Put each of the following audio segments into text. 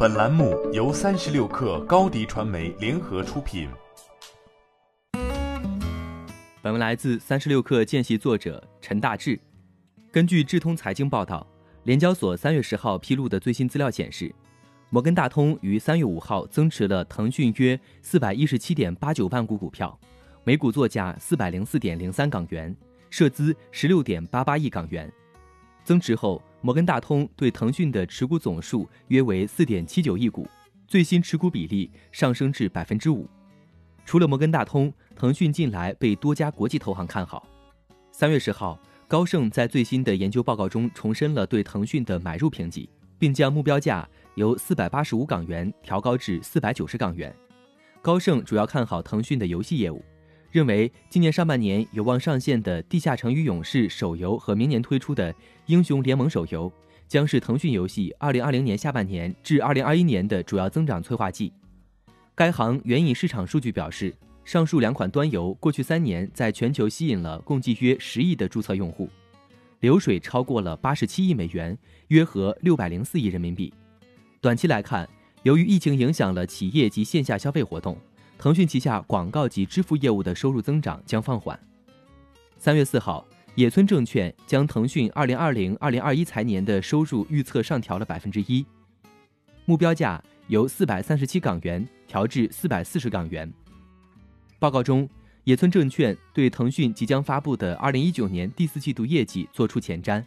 本栏目由三十六氪高低传媒联合出品。本文来自三十六氪见习作者陈大志。根据智通财经报道，联交所三月十号披露的最新资料显示，摩根大通于三月五号增持了腾讯约四百一十七点八九万股股票，每股作价四百零四点零三港元，涉资十六点八八亿港元。增持后，摩根大通对腾讯的持股总数约为四点七九亿股，最新持股比例上升至百分之五。除了摩根大通，腾讯近来被多家国际投行看好。三月十号，高盛在最新的研究报告中重申了对腾讯的买入评级，并将目标价由四百八十五港元调高至四百九十港元。高盛主要看好腾讯的游戏业务。认为今年上半年有望上线的《地下城与勇士》手游和明年推出的《英雄联盟》手游，将是腾讯游戏2020年下半年至2021年的主要增长催化剂。该行援引市场数据表示，上述两款端游过去三年在全球吸引了共计约十亿的注册用户，流水超过了八十七亿美元，约合六百零四亿人民币。短期来看，由于疫情影响了企业及线下消费活动。腾讯旗下广告及支付业务的收入增长将放缓。三月四号，野村证券将腾讯二零二零二零二一财年的收入预测上调了百分之一，目标价由四百三十七港元调至四百四十港元。报告中，野村证券对腾讯即将发布的二零一九年第四季度业绩作出前瞻，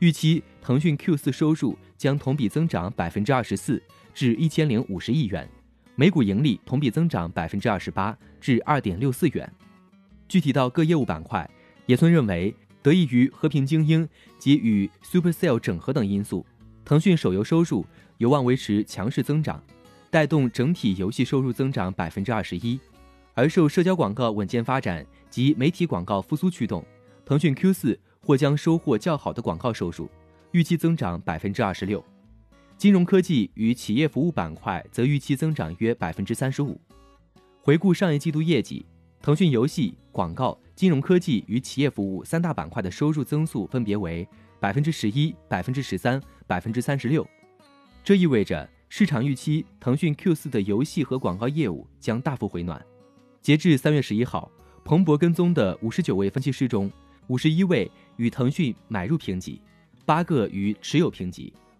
预期腾讯 Q 四收入将同比增长百分之二十四，至一千零五十亿元。每股盈利同比增长百分之二十八，至二点六四元。具体到各业务板块，野村认为，得益于和平精英及与 Supercell 整合等因素，腾讯手游收入有望维持强势增长，带动整体游戏收入增长百分之二十一。而受社交广告稳健发展及媒体广告复苏驱动，腾讯 Q 四或将收获较好的广告收入，预期增长百分之二十六。金融科技与企业服务板块则预期增长约百分之三十五。回顾上一季度业绩，腾讯游戏、广告、金融科技与企业服务三大板块的收入增速分别为百分之十一、百分之十三、百分之三十六。这意味着市场预期腾讯 Q 四的游戏和广告业务将大幅回暖。截至三月十一号，彭博跟踪的五十九位分析师中，五十一位与腾讯买入评级，八个与持有评级。